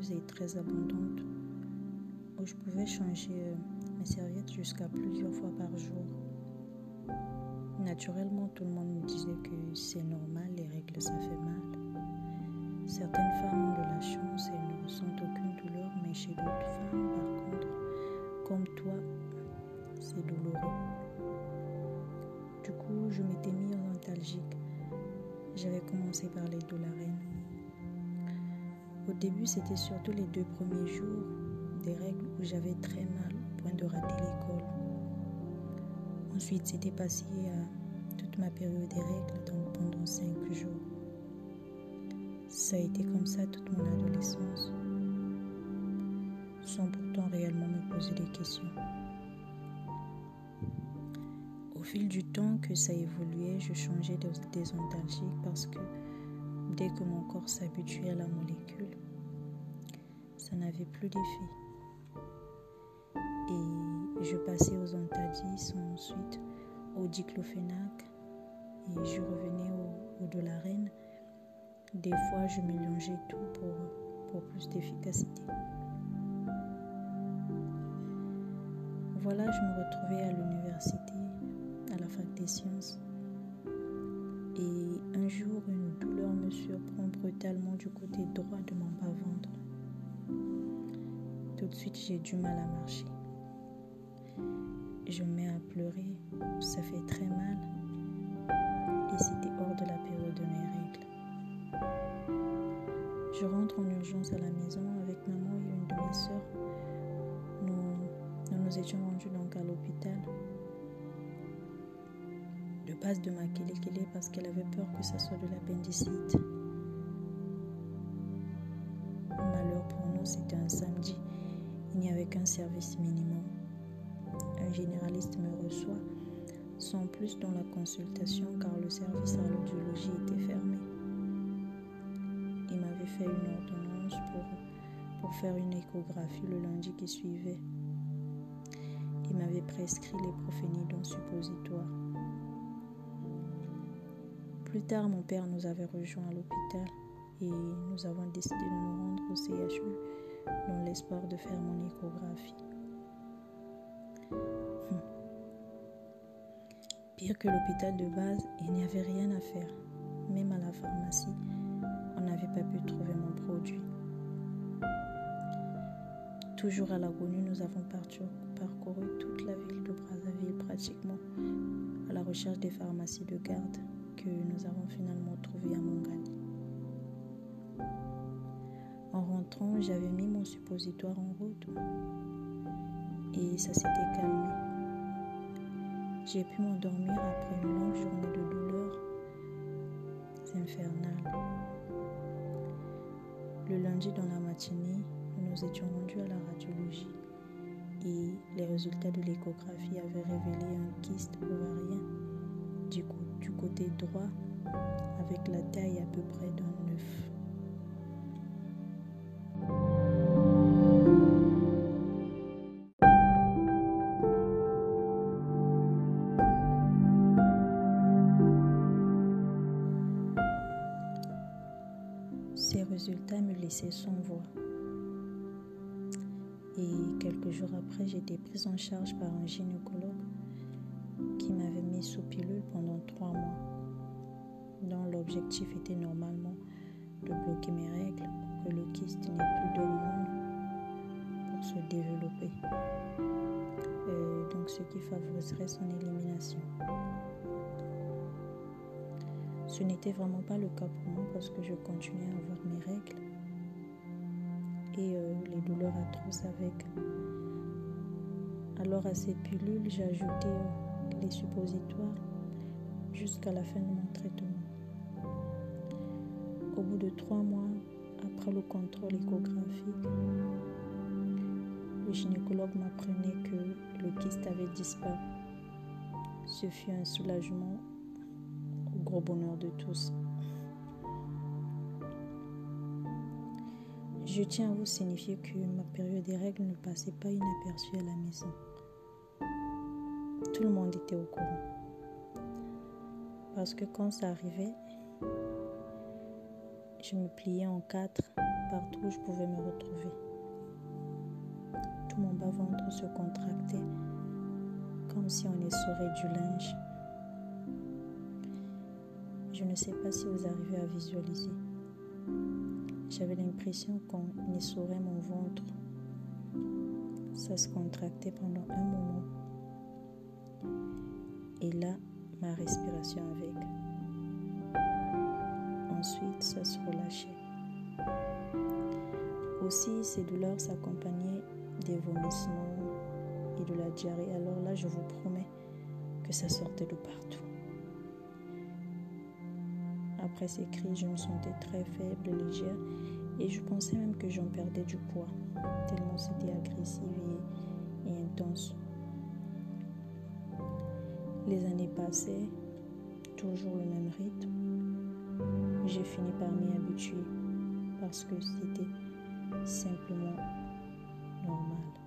luxueuse et très abondante où je pouvais changer euh, mes serviettes jusqu'à plusieurs fois par jour. Naturellement, tout le monde me disait que c'est normal, les règles ça fait mal. Certaines femmes ont de la chance et ne ressentent aucune douleur, mais chez d'autres femmes, par contre, comme toi, c'est douloureux. Du coup, je m'étais mis en. J'avais commencé par les dolarènes. Au début, c'était surtout les deux premiers jours des règles où j'avais très mal au point de rater l'école. Ensuite, c'était passé à toute ma période des règles, donc pendant cinq jours. Ça a été comme ça toute mon adolescence, sans pourtant réellement me poser des questions. Au fil du temps que ça évoluait, je changeais des antalgiques parce que dès que mon corps s'habituait à la molécule, ça n'avait plus d'effet. Et je passais aux antadis, ensuite au diclofénac et je revenais au, au dolarène. Des fois, je mélangeais tout pour plus d'efficacité. Voilà, je me retrouvais à l'université, à la fac des sciences. Et un jour, une douleur me surprend brutalement du côté droit de mon bas-ventre. Tout de suite, j'ai du mal à marcher. Je me mets à pleurer, ça fait très mal. Et c'était hors de la période de mes règles. Je rentre en urgence à la maison avec maman et une de mes soeurs. Nous, nous nous étions rendus donc à l'hôpital base de ma kélé parce qu'elle avait peur que ça soit de l'appendicite. Malheur pour nous, c'était un samedi. Il n'y avait qu'un service minimum. Un généraliste me reçoit sans plus dans la consultation car le service à l'audiologie était fermé. Il m'avait fait une ordonnance pour, pour faire une échographie le lundi qui suivait. Il m'avait prescrit les prophénidons suppositoires. Plus tard, mon père nous avait rejoints à l'hôpital et nous avons décidé de nous rendre au CHU dans l'espoir de faire mon échographie. Hum. Pire que l'hôpital de base, il n'y avait rien à faire. Même à la pharmacie, on n'avait pas pu trouver mon produit. Toujours à l'agonie, nous avons parcouru toute la ville de Brazzaville pratiquement à la recherche des pharmacies de garde que nous avons finalement trouvé à Mongani. En rentrant, j'avais mis mon suppositoire en route et ça s'était calmé. J'ai pu m'endormir après une longue journée de douleur. C'est infernal. Le lundi dans la matinée, nous nous étions rendus à la radiologie et les résultats de l'échographie avaient révélé un kyste ovarien du, du côté droit avec la taille à peu près d'un œuf. Ces résultats me laissaient sans voix. Et quelques jours après, été prise en charge par un gynécologue qui m'avait mis sous pilule pendant trois mois, dont l'objectif était normalement de bloquer mes règles pour que le kyste n'ait plus d'hormones pour se développer. Donc ce qui favoriserait son élimination. Ce n'était vraiment pas le cas pour moi parce que je continuais à avoir mes règles et euh, les douleurs atroces avec. Alors à ces pilules, ajouté euh, les suppositoires jusqu'à la fin de mon traitement. Au bout de trois mois, après le contrôle échographique, le gynécologue m'apprenait que le kyste avait disparu. Ce fut un soulagement au gros bonheur de tous. Je tiens à vous signifier que ma période des règles ne passait pas inaperçue à la maison. Tout le monde était au courant. Parce que quand ça arrivait, Je me pliais en quatre partout où je pouvais me retrouver. Tout mon bas-ventre se contractait comme si on essorait du linge. Je ne sais pas si vous arrivez à visualiser. J'avais l'impression qu'on essorait mon ventre. Ça se contractait pendant un moment. Et là, ma respiration avec. Ensuite, ça se relâchait. Aussi, ces douleurs s'accompagnaient des vomissements et de la diarrhée. Alors là, je vous promets que ça sortait de partout. Après ces cris, je me sentais très faible, légère et je pensais même que j'en perdais du poids, tellement c'était agressif et, et intense. Les années passaient, toujours le même rythme. J'ai fini par m'y habituer parce que c'était simplement normal.